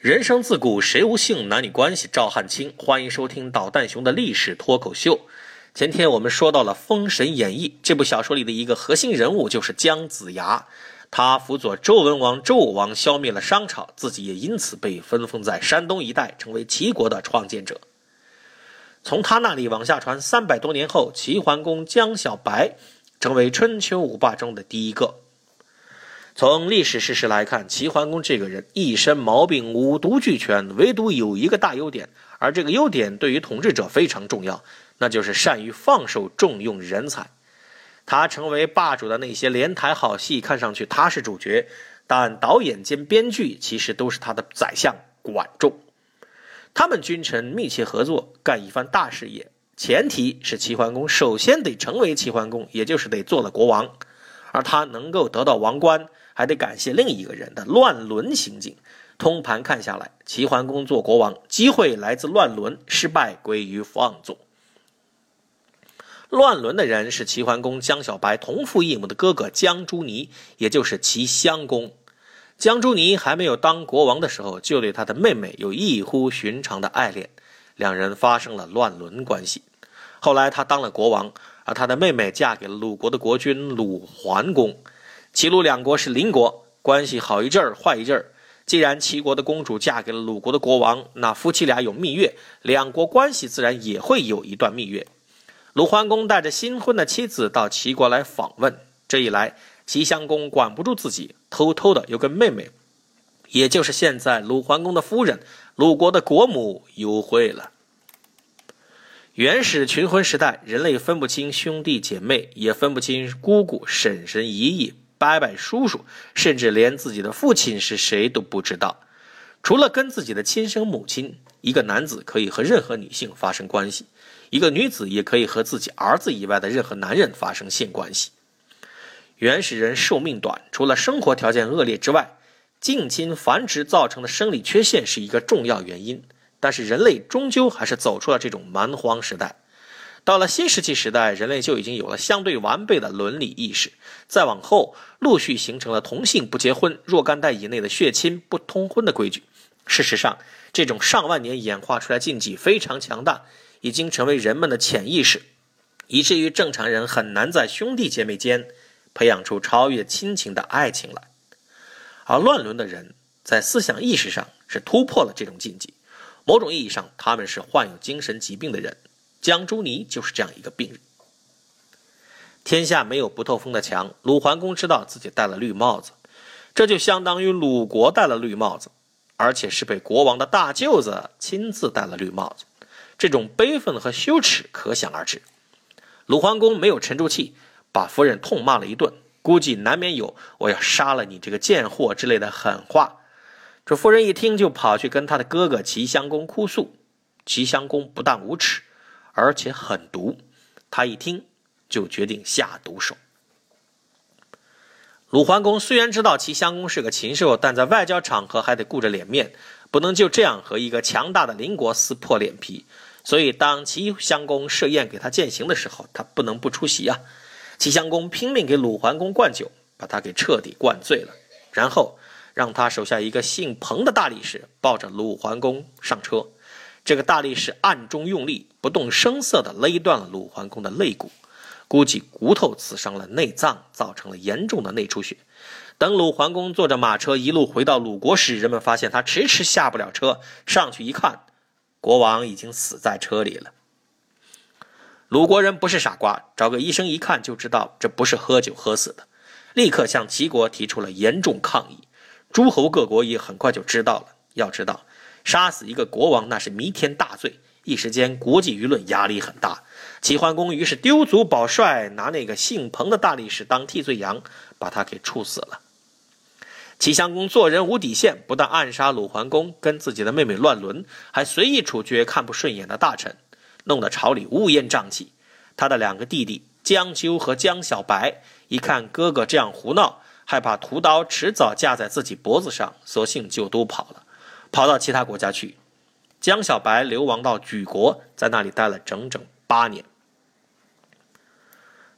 人生自古谁无性，男女关系照汗青。欢迎收听导弹熊的历史脱口秀。前天我们说到了《封神演义》这部小说里的一个核心人物就是姜子牙，他辅佐周文王、周武王消灭了商朝，自己也因此被分封在山东一带，成为齐国的创建者。从他那里往下传，三百多年后，齐桓公姜小白成为春秋五霸中的第一个。从历史事实来看，齐桓公这个人一身毛病，五毒俱全，唯独有一个大优点，而这个优点对于统治者非常重要，那就是善于放手，重用人才。他成为霸主的那些连台好戏，看上去他是主角，但导演兼编剧其实都是他的宰相管仲。他们君臣密切合作，干一番大事业，前提是齐桓公首先得成为齐桓公，也就是得做了国王，而他能够得到王冠。还得感谢另一个人的乱伦行径。通盘看下来，齐桓公做国王，机会来自乱伦，失败归于放纵。乱伦的人是齐桓公江小白同父异母的哥哥江朱尼，也就是齐襄公。江朱尼还没有当国王的时候，就对他的妹妹有异乎寻常的爱恋，两人发生了乱伦关系。后来他当了国王，而他的妹妹嫁给了鲁国的国君鲁桓公。齐鲁两国是邻国，关系好一阵儿，坏一阵儿。既然齐国的公主嫁给了鲁国的国王，那夫妻俩有蜜月，两国关系自然也会有一段蜜月。鲁桓公带着新婚的妻子到齐国来访问，这一来，齐襄公管不住自己，偷偷的又跟妹妹，也就是现在鲁桓公的夫人，鲁国的国母幽会了。原始群婚时代，人类分不清兄弟姐妹，也分不清姑姑、婶婶、姨姨。伯伯、叔叔，甚至连自己的父亲是谁都不知道。除了跟自己的亲生母亲，一个男子可以和任何女性发生关系，一个女子也可以和自己儿子以外的任何男人发生性关系。原始人寿命短，除了生活条件恶劣之外，近亲繁殖造成的生理缺陷是一个重要原因。但是人类终究还是走出了这种蛮荒时代。到了新石器时代，人类就已经有了相对完备的伦理意识。再往后，陆续形成了同性不结婚、若干代以内的血亲不通婚的规矩。事实上，这种上万年演化出来禁忌非常强大，已经成为人们的潜意识，以至于正常人很难在兄弟姐妹间培养出超越亲情的爱情来。而乱伦的人在思想意识上是突破了这种禁忌，某种意义上，他们是患有精神疾病的人。江朱尼就是这样一个病人。天下没有不透风的墙。鲁桓公知道自己戴了绿帽子，这就相当于鲁国戴了绿帽子，而且是被国王的大舅子亲自戴了绿帽子。这种悲愤和羞耻可想而知。鲁桓公没有沉住气，把夫人痛骂了一顿，估计难免有“我要杀了你这个贱货”之类的狠话。这夫人一听，就跑去跟他的哥哥齐襄公哭诉。齐襄公不但无耻。而且狠毒，他一听就决定下毒手。鲁桓公虽然知道齐襄公是个禽兽，但在外交场合还得顾着脸面，不能就这样和一个强大的邻国撕破脸皮。所以，当齐襄公设宴给他饯行的时候，他不能不出席啊。齐襄公拼命给鲁桓公灌酒，把他给彻底灌醉了，然后让他手下一个姓彭的大力士抱着鲁桓公上车。这个大力士暗中用力，不动声色地勒断了鲁桓公的肋骨，估计骨头刺伤了内脏，造成了严重的内出血。等鲁桓公坐着马车一路回到鲁国时，人们发现他迟迟下不了车。上去一看，国王已经死在车里了。鲁国人不是傻瓜，找个医生一看就知道这不是喝酒喝死的，立刻向齐国提出了严重抗议。诸侯各国也很快就知道了。要知道。杀死一个国王，那是弥天大罪。一时间，国际舆论压力很大。齐桓公于是丢卒保帅，拿那个姓彭的大力士当替罪羊，把他给处死了。齐襄公做人无底线，不但暗杀鲁桓公，跟自己的妹妹乱伦，还随意处决看不顺眼的大臣，弄得朝里乌烟瘴气。他的两个弟弟江纠和江小白，一看哥哥这样胡闹，害怕屠刀迟早架在自己脖子上，索性就都跑了。跑到其他国家去，江小白流亡到莒国，在那里待了整整八年。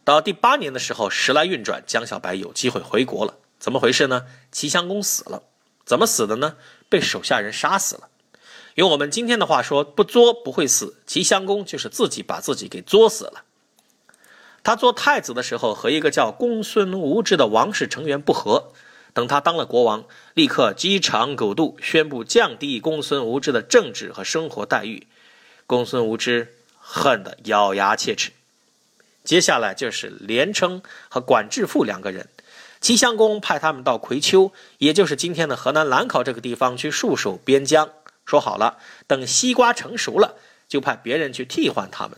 到第八年的时候，时来运转，江小白有机会回国了。怎么回事呢？齐襄公死了，怎么死的呢？被手下人杀死了。用我们今天的话说，不作不会死。齐襄公就是自己把自己给作死了。他做太子的时候，和一个叫公孙无知的王室成员不和。等他当了国王，立刻鸡肠狗肚，宣布降低公孙无知的政治和生活待遇。公孙无知恨得咬牙切齿。接下来就是连称和管至父两个人。齐襄公派他们到葵丘，也就是今天的河南兰考这个地方去戍守边疆。说好了，等西瓜成熟了，就派别人去替换他们。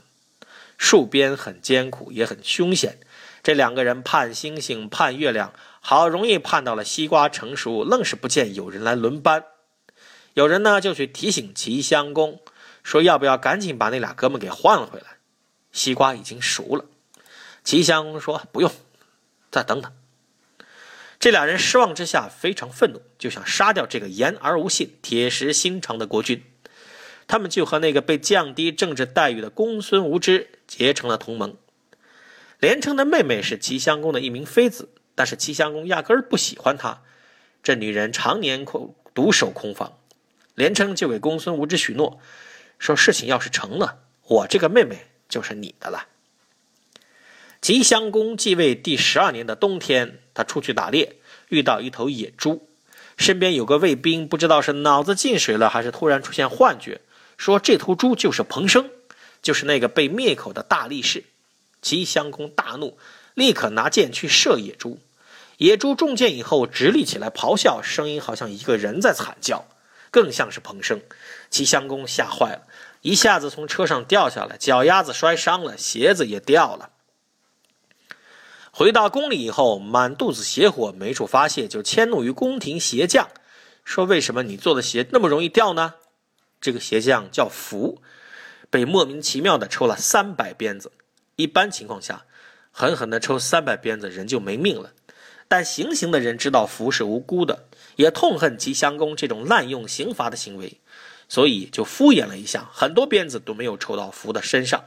戍边很艰苦，也很凶险。这两个人盼星星盼月亮，好容易盼到了西瓜成熟，愣是不见有人来轮班。有人呢就去提醒齐襄公，说要不要赶紧把那俩哥们给换回来？西瓜已经熟了。齐襄公说不用，再等等。这俩人失望之下非常愤怒，就想杀掉这个言而无信、铁石心肠的国君。他们就和那个被降低政治待遇的公孙无知结成了同盟。连城的妹妹是齐襄公的一名妃子，但是齐襄公压根儿不喜欢她。这女人常年空独守空房，连城就给公孙无知许诺，说事情要是成了，我这个妹妹就是你的了。齐襄公继位第十二年的冬天，他出去打猎，遇到一头野猪，身边有个卫兵，不知道是脑子进水了，还是突然出现幻觉，说这头猪就是彭生，就是那个被灭口的大力士。齐襄公大怒，立刻拿剑去射野猪，野猪中箭以后直立起来咆哮，声音好像一个人在惨叫，更像是彭生。齐襄公吓坏了，一下子从车上掉下来，脚丫子摔伤了，鞋子也掉了。回到宫里以后，满肚子邪火没处发泄，就迁怒于宫廷鞋匠，说：“为什么你做的鞋那么容易掉呢？”这个鞋匠叫福，被莫名其妙的抽了三百鞭子。一般情况下，狠狠的抽三百鞭子，人就没命了。但行刑的人知道福是无辜的，也痛恨齐襄公这种滥用刑罚的行为，所以就敷衍了一下，很多鞭子都没有抽到福的身上。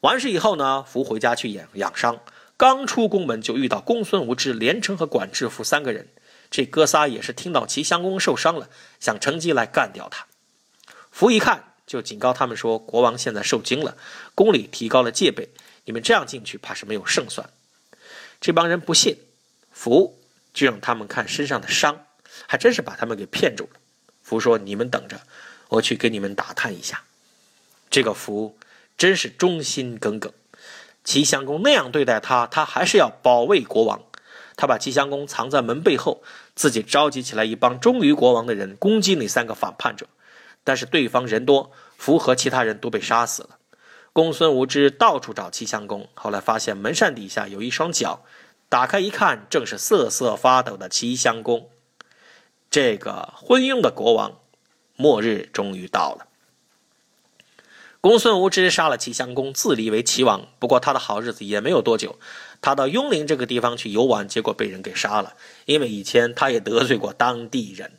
完事以后呢，福回家去养养伤。刚出宫门，就遇到公孙无知、连城和管制父三个人。这哥仨也是听到齐襄公受伤了，想乘机来干掉他。福一看，就警告他们说：“国王现在受惊了，宫里提高了戒备，你们这样进去，怕是没有胜算。”这帮人不信，福就让他们看身上的伤，还真是把他们给骗住了。福说：“你们等着，我去给你们打探一下。”这个福真是忠心耿耿。齐襄公那样对待他，他还是要保卫国王。他把齐襄公藏在门背后，自己召集起来一帮忠于国王的人攻击那三个反叛者。但是对方人多，符和其他人都被杀死了。公孙无知到处找齐襄公，后来发现门扇底下有一双脚，打开一看，正是瑟瑟发抖的齐襄公。这个昏庸的国王，末日终于到了。公孙无知杀了齐襄公，自立为齐王。不过他的好日子也没有多久。他到雍陵这个地方去游玩，结果被人给杀了。因为以前他也得罪过当地人。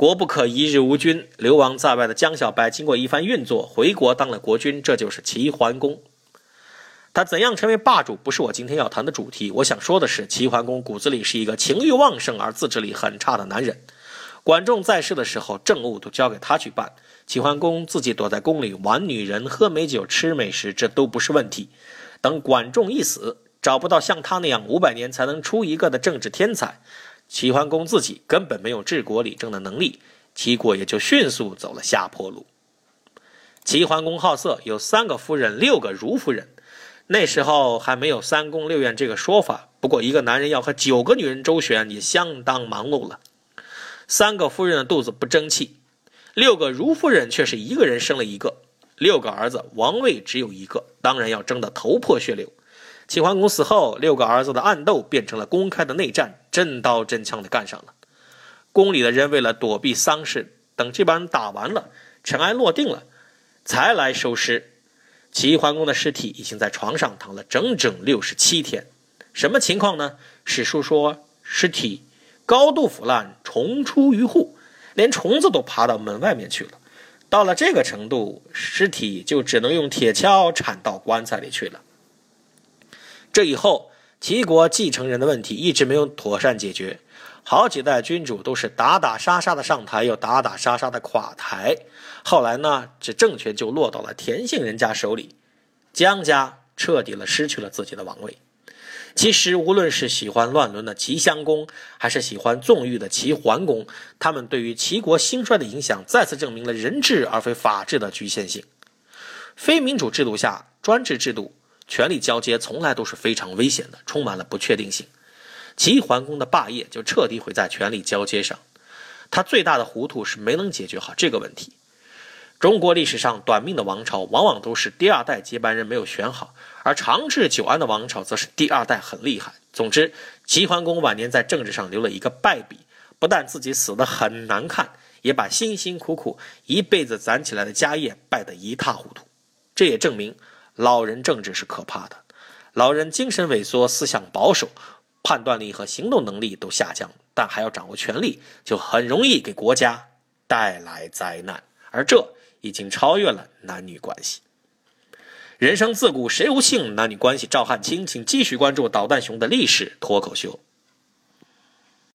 国不可一日无君。流亡在外的江小白经过一番运作，回国当了国君。这就是齐桓公。他怎样成为霸主，不是我今天要谈的主题。我想说的是，齐桓公骨子里是一个情欲旺盛而自制力很差的男人。管仲在世的时候，政务都交给他去办。齐桓公自己躲在宫里玩女人、喝美酒、吃美食，这都不是问题。等管仲一死，找不到像他那样五百年才能出一个的政治天才，齐桓公自己根本没有治国理政的能力，齐国也就迅速走了下坡路。齐桓公好色，有三个夫人，六个如夫人。那时候还没有三宫六院这个说法，不过一个男人要和九个女人周旋，也相当忙碌了。三个夫人的肚子不争气。六个如夫人却是一个人生了一个，六个儿子王位只有一个，当然要争得头破血流。齐桓公死后，六个儿子的暗斗变成了公开的内战，真刀真枪的干上了。宫里的人为了躲避丧事，等这帮人打完了，尘埃落定了，才来收尸。齐桓公的尸体已经在床上躺了整整六十七天。什么情况呢？史书说尸体高度腐烂，虫出于户。连虫子都爬到门外面去了，到了这个程度，尸体就只能用铁锹铲到棺材里去了。这以后，齐国继承人的问题一直没有妥善解决。好几代君主都是打打杀杀的上台，又打打杀杀的垮台。后来呢，这政权就落到了田姓人家手里，姜家彻底了失去了自己的王位。其实，无论是喜欢乱伦的齐襄公，还是喜欢纵欲的齐桓公，他们对于齐国兴衰的影响，再次证明了人治而非法治的局限性。非民主制度下，专制制度权力交接从来都是非常危险的，充满了不确定性。齐桓公的霸业就彻底毁在权力交接上，他最大的糊涂是没能解决好这个问题。中国历史上短命的王朝，往往都是第二代接班人没有选好，而长治久安的王朝，则是第二代很厉害。总之，齐桓公晚年在政治上留了一个败笔，不但自己死得很难看，也把辛辛苦苦一辈子攒起来的家业败得一塌糊涂。这也证明，老人政治是可怕的。老人精神萎缩，思想保守，判断力和行动能力都下降，但还要掌握权力，就很容易给国家带来灾难。而这。已经超越了男女关系。人生自古谁无性？男女关系，赵汉卿，请继续关注导弹熊的历史脱口秀。